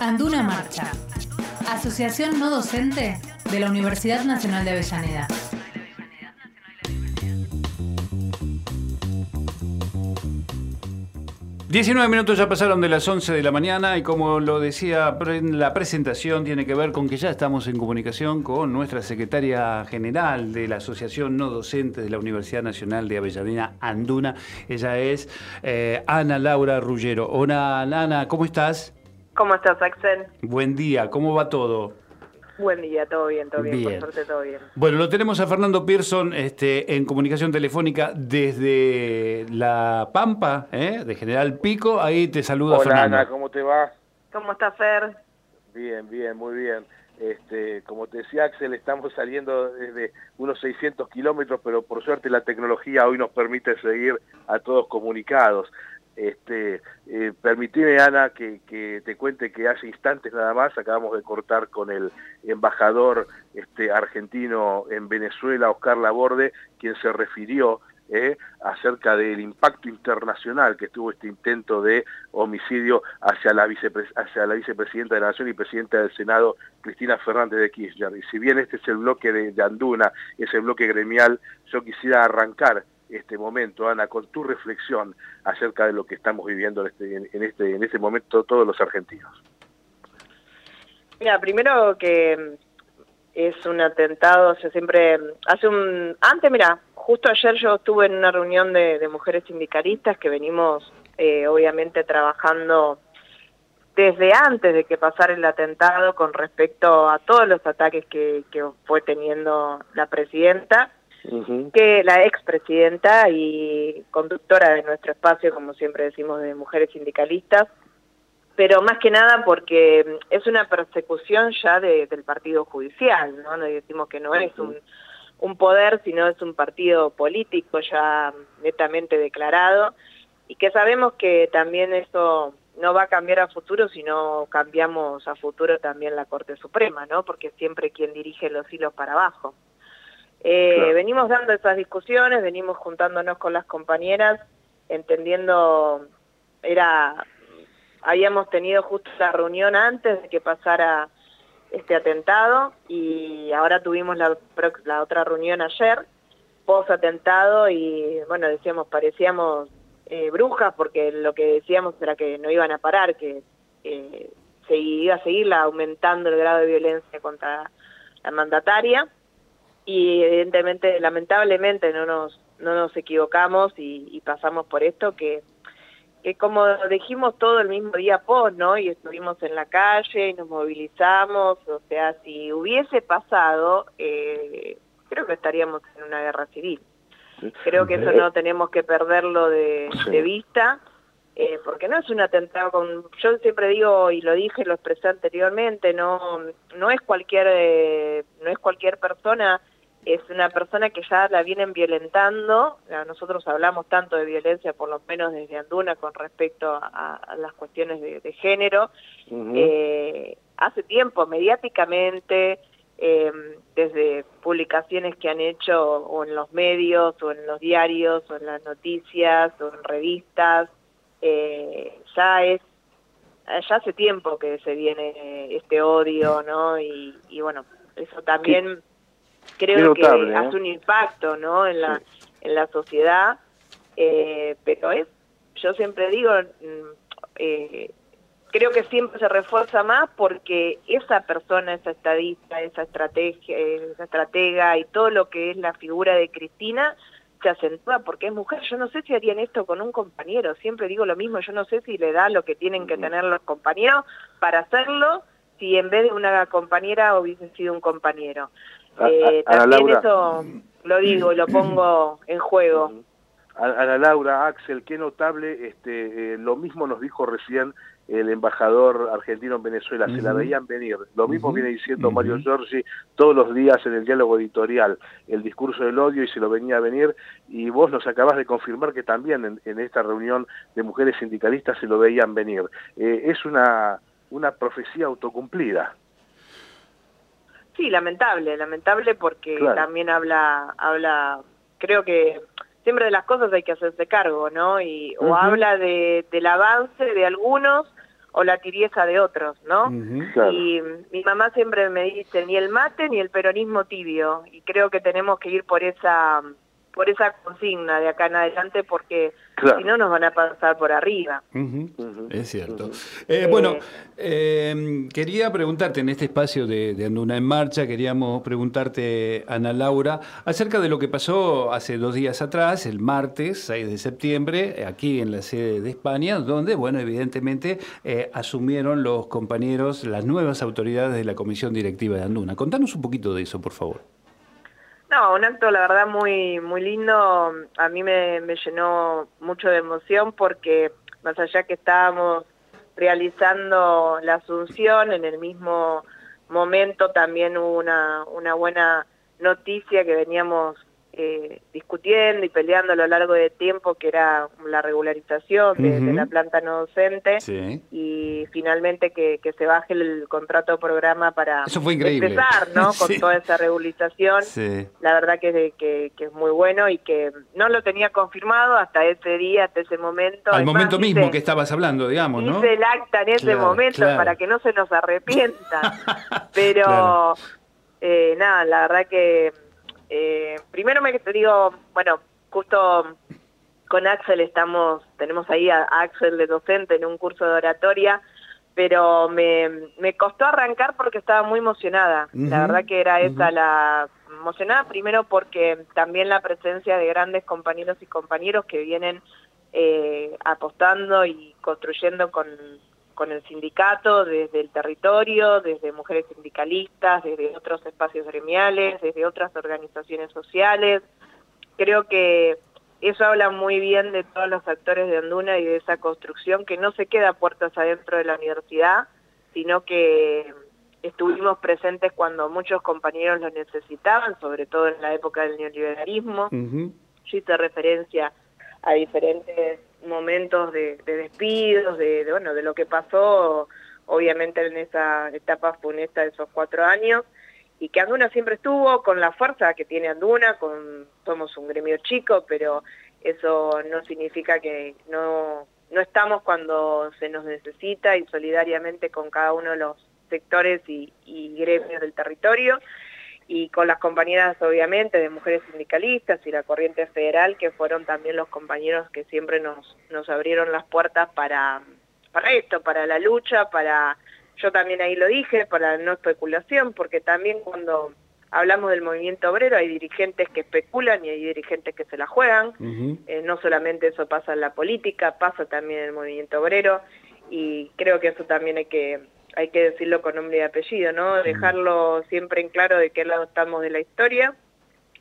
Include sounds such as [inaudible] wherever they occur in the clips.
Anduna Marcha, Asociación No Docente de la Universidad Nacional de Avellaneda. 19 minutos ya pasaron de las 11 de la mañana y como lo decía en la presentación tiene que ver con que ya estamos en comunicación con nuestra secretaria general de la Asociación No Docente de la Universidad Nacional de Avellaneda Anduna. Ella es eh, Ana Laura Rullero. Hola Ana, ¿cómo estás? ¿Cómo estás Axel? Buen día, ¿cómo va todo? Buen día, todo bien, todo bien, por suerte todo bien. Bueno, lo tenemos a Fernando Pearson este, en comunicación telefónica desde La Pampa, ¿eh? de General Pico. Ahí te saluda Hola, Ana, ¿cómo te va? ¿Cómo está Fer? Bien, bien, muy bien. Este, como te decía Axel, estamos saliendo desde unos 600 kilómetros, pero por suerte la tecnología hoy nos permite seguir a todos comunicados. Este, eh, permitime, Ana, que, te cuente que hace instantes nada más acabamos de cortar con el embajador este, argentino en Venezuela, Oscar Laborde, quien se refirió eh, acerca del impacto internacional que tuvo este intento de homicidio hacia la, la vicepresidenta de la Nación y presidenta del Senado, Cristina Fernández de Kirchner. Y si bien este es el bloque de, de Anduna, es el bloque gremial, yo quisiera arrancar este momento, Ana, con tu reflexión acerca de lo que estamos viviendo en este, en, este, en este momento todos los argentinos. Mira, primero que es un atentado, o siempre, hace un, antes, mira, justo ayer yo estuve en una reunión de, mujeres sindicalistas que venimos eh, obviamente trabajando desde antes de que pasara el atentado con respecto a todos los ataques que, que fue teniendo la presidenta que la expresidenta y conductora de nuestro espacio, como siempre decimos, de mujeres sindicalistas, pero más que nada porque es una persecución ya del partido judicial, ¿no? decimos que no es un, un poder, sino es un partido político ya netamente declarado, y que sabemos que también eso no va a cambiar a futuro si no cambiamos a futuro también la Corte Suprema, ¿no? Porque siempre quien dirige los hilos para abajo. Eh, venimos dando esas discusiones, venimos juntándonos con las compañeras, entendiendo, era, habíamos tenido justo la reunión antes de que pasara este atentado y ahora tuvimos la, la otra reunión ayer, post atentado y bueno, decíamos, parecíamos eh, brujas porque lo que decíamos era que no iban a parar, que se iba a seguir aumentando el grado de violencia contra la mandataria y evidentemente, lamentablemente no nos, no nos equivocamos y, pasamos por esto que, que como dijimos todo el mismo día post, ¿no? Y estuvimos en la calle y nos movilizamos, o sea, si hubiese pasado, eh, creo que estaríamos en una guerra civil. Creo que eso no tenemos que perderlo de, de vista. Eh, porque no es un atentado con, yo siempre digo y lo dije, lo expresé anteriormente, no, no es cualquier, eh, no es cualquier persona es una persona que ya la vienen violentando, nosotros hablamos tanto de violencia, por lo menos desde Anduna, con respecto a, las cuestiones de, género, eh, hace tiempo, mediáticamente, eh, desde publicaciones que han hecho o en los medios, o en los diarios, o en las noticias, o en revistas, eh, ya es ya hace tiempo que se viene este odio, ¿no? Y, bueno, eso también creo que ¿eh? hace un impacto ¿no? en, la, en la sociedad, eh, pero es, yo siempre digo, mm, eh, creo que siempre se refuerza más porque esa persona, esa estadista, esa estrategia, esa estratega y todo lo que es la figura de Cristina se acentúa porque es mujer. Yo no sé si harían esto con un compañero, siempre digo lo mismo, yo no sé si le da lo que tienen que tener los compañeros para hacerlo si en vez de una compañera hubiese sido un compañero. Eh, también eso lo digo y lo pongo en juego. Ana Laura, Axel, qué notable, este, eh, lo mismo nos dijo recién el embajador argentino en Venezuela, se la veían venir. Lo mismo viene diciendo Mario Giorgi todos los días en el diálogo editorial, el discurso del odio y se lo venía a venir, y vos nos acabás de confirmar que también en, esta reunión de mujeres sindicalistas se lo veían venir. Eh, es una, una profecía autocumplida. Sí, lamentable, lamentable porque también habla, habla, creo que siempre de las cosas hay que hacerse cargo, ¿no? Y o habla de, del avance de algunos o la tibieza de otros, ¿no? Y mi mamá siempre me dice, ni el mate ni el peronismo tibio, y creo que tenemos que ir por esa por esa consigna de acá en adelante porque si no nos van a pasar por arriba. Es cierto. Eh, bueno, em, quería preguntarte en este espacio de, de, Anduna en Marcha, queríamos preguntarte, Ana Laura, acerca de lo que pasó hace dos días atrás, el martes 6 de septiembre, aquí en la sede de España, donde, bueno, evidentemente eh, asumieron los compañeros, las nuevas autoridades de la Comisión Directiva de Anduna. Contanos un poquito de eso, por favor. No, un acto la verdad muy muy lindo, a mí me, llenó mucho de emoción porque más allá que estábamos realizando la asunción, en el mismo momento también hubo una, una buena noticia que veníamos eh, discutiendo y peleando a lo largo de tiempo, que era la regularización de, la planta no docente, y finalmente que, se baje el contrato programa para empezar ¿no? [laughs] con toda esa regularización. La verdad que, que, es muy bueno y que no lo tenía confirmado hasta ese día, hasta ese momento. Al momento mismo que estabas hablando, digamos, ¿no? Hice el acta en ese momento para que no se nos arrepienta. [laughs] Pero, eh, nada, la verdad que eh, primero me digo, bueno, justo con Axel estamos, tenemos ahí a, Axel de docente en un curso de oratoria, pero me, me costó arrancar porque estaba muy emocionada. la verdad que era esa la emocionada, primero porque también la presencia de grandes compañeros y compañeros que vienen eh, apostando y construyendo con, con el sindicato, desde el territorio, desde mujeres sindicalistas, desde otros espacios gremiales, desde otras organizaciones sociales. Creo que eso habla muy bien de todos los actores de Anduna y de esa construcción que no se queda puertas adentro de la universidad, sino que estuvimos presentes cuando muchos compañeros lo necesitaban, sobre todo en la época del neoliberalismo. Yo hice referencia a diferentes momentos de, despidos, de, bueno, de lo que pasó, obviamente en esa etapa funesta de esos cuatro años, y que Anduna siempre estuvo con la fuerza que tiene Anduna, con, somos un gremio chico, pero eso no significa que no, no estamos cuando se nos necesita y solidariamente con cada uno de los sectores y, y gremios del territorio y con las compañeras obviamente de mujeres sindicalistas y la corriente federal que fueron también los compañeros que siempre nos, nos abrieron las puertas para, para esto, para la lucha, para, yo también ahí lo dije, para no especulación, porque también cuando hablamos del movimiento obrero hay dirigentes que especulan y hay dirigentes que se la juegan, eh, no solamente eso pasa en la política, pasa también en el movimiento obrero y creo que eso también hay que hay que decirlo con nombre y apellido, ¿no? Dejarlo siempre en claro de qué lado estamos de la historia.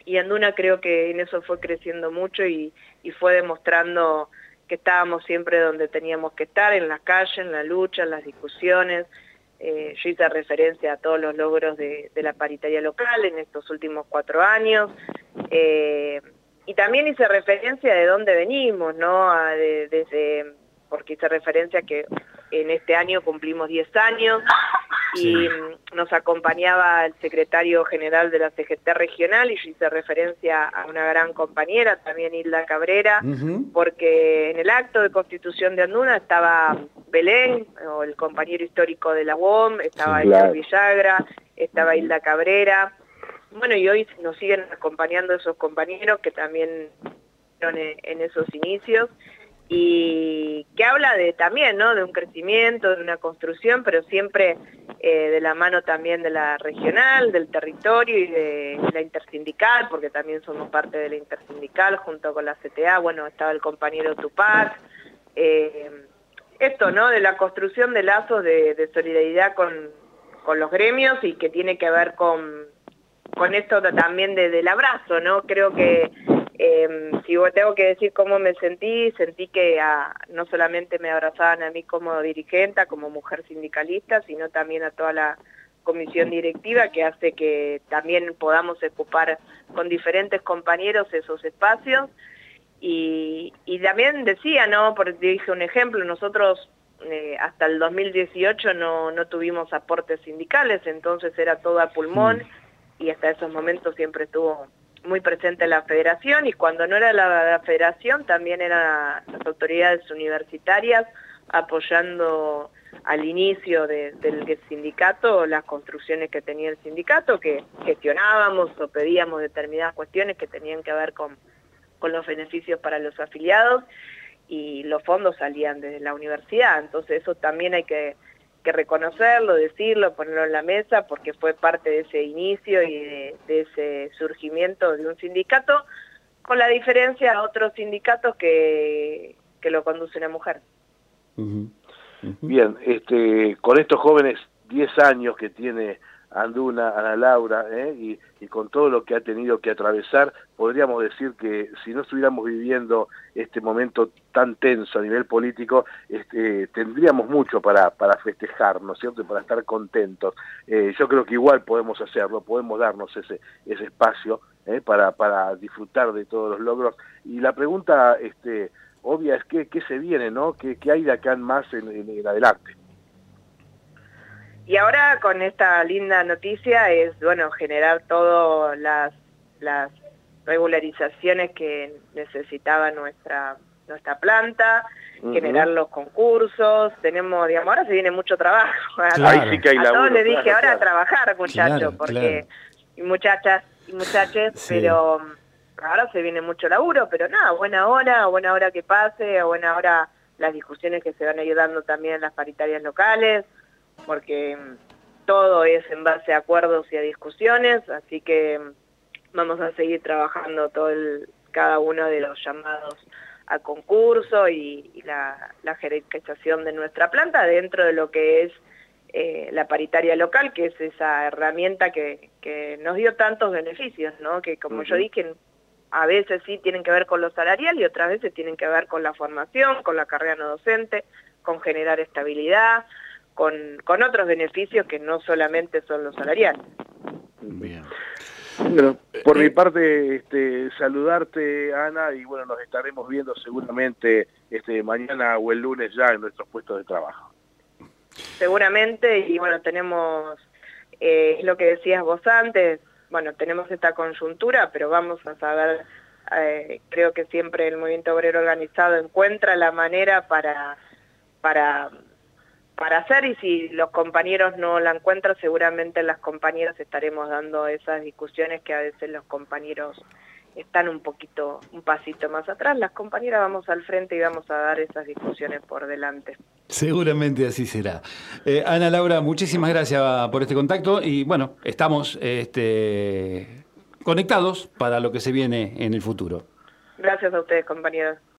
Y Anduna creo que en eso fue creciendo mucho y, fue demostrando que estábamos siempre donde teníamos que estar, en la calle, en la lucha, en las discusiones. Eh, yo hice referencia a todos los logros de, la paritaria local en estos últimos cuatro años. Eh, y también hice referencia de dónde venimos, ¿no? desde, porque hice referencia que en este año cumplimos 10 años y nos acompañaba el secretario general de la CGT regional y yo hice referencia a una gran compañera, también Hilda Cabrera, porque en el acto de constitución de Anduna estaba Belén, o el compañero histórico de la UOM, estaba sí, Villagra, estaba Hilda Cabrera, bueno y hoy nos siguen acompañando esos compañeros que también en esos inicios y que habla de también, ¿no? De un crecimiento, de una construcción, pero siempre eh, de la mano también de la regional, del territorio y de la intersindical, porque también somos parte de la intersindical junto con la CTA, bueno, estaba el compañero Tupac, eh, esto, ¿no? De la construcción de lazos de, solidaridad con, con, los gremios y que tiene que ver con, con esto también de, del abrazo, ¿no? Creo que eh, si tengo que decir cómo me sentí, sentí que ah, no solamente me abrazaban a mí como dirigente, como mujer sindicalista, sino también a toda la comisión directiva que hace que también podamos ocupar con diferentes compañeros esos espacios. Y, también decía, ¿no? Porque dije un ejemplo, nosotros eh, hasta el 2018 no, no tuvimos aportes sindicales, entonces era todo a pulmón y hasta esos momentos siempre estuvo muy presente la federación y cuando no era la, federación también eran las autoridades universitarias apoyando al inicio del sindicato las construcciones que tenía el sindicato, que gestionábamos o pedíamos determinadas cuestiones que tenían que ver con, con los beneficios para los afiliados y los fondos salían desde la universidad, entonces eso también hay que, reconocerlo, decirlo, ponerlo en la mesa, porque fue parte de ese inicio y de, ese surgimiento de un sindicato, con la diferencia a otros sindicatos que, que lo conduce una mujer. Bien, este, con estos jóvenes 10 años que tiene Anduna, Ana Laura, ¿eh? y, con todo lo que ha tenido que atravesar, podríamos decir que si no estuviéramos viviendo este momento tan tenso a nivel político, este, tendríamos mucho para, para festejar, ¿no es cierto?, y para estar contentos. Eh, yo creo que igual podemos hacerlo, podemos darnos ese, ese espacio ¿eh? para, para disfrutar de todos los logros. Y la pregunta este, obvia es qué, qué se viene, ¿no?, ¿Qué, qué hay de acá en más en, en adelante? Y ahora con esta linda noticia es, bueno, generar todas las, las regularizaciones que necesitaba nuestra nuestra planta, generar los concursos, tenemos, digamos, ahora se viene mucho trabajo. Ahí sí que hay a todos les dije, ahora a trabajar, muchachos, porque, y muchachas y muchachos, pero ahora se viene mucho laburo, pero nada, buena hora, buena hora que pase, a buena hora las discusiones que se van ayudando también en las paritarias locales, porque todo es en base a acuerdos y a discusiones, así que vamos a seguir trabajando todo el, cada uno de los llamados a concurso y, la, la jerarquización de nuestra planta dentro de lo que es eh, la paritaria local, que es esa herramienta que, que nos dio tantos beneficios, ¿no? que como yo dije, a veces sí tienen que ver con lo salarial y otras veces tienen que ver con la formación, con la carrera no docente, con generar estabilidad, con, con otros beneficios que no solamente son los salariales. Bien. Bueno, por mi parte, este, saludarte, Ana, y bueno, nos estaremos viendo seguramente este, mañana o el lunes ya en nuestros puestos de trabajo. Seguramente, y bueno, tenemos, eh, es lo que decías vos antes, bueno, tenemos esta conjuntura, pero vamos a saber, eh, creo que siempre el movimiento obrero organizado encuentra la manera para, para para hacer y si los compañeros no la encuentran, seguramente las compañeras estaremos dando esas discusiones que a veces los compañeros están un poquito, un pasito más atrás. Las compañeras vamos al frente y vamos a dar esas discusiones por delante. Seguramente así será. Eh, Ana Laura, muchísimas gracias por este contacto y bueno, estamos este, conectados para lo que se viene en el futuro. Gracias a ustedes, compañeros.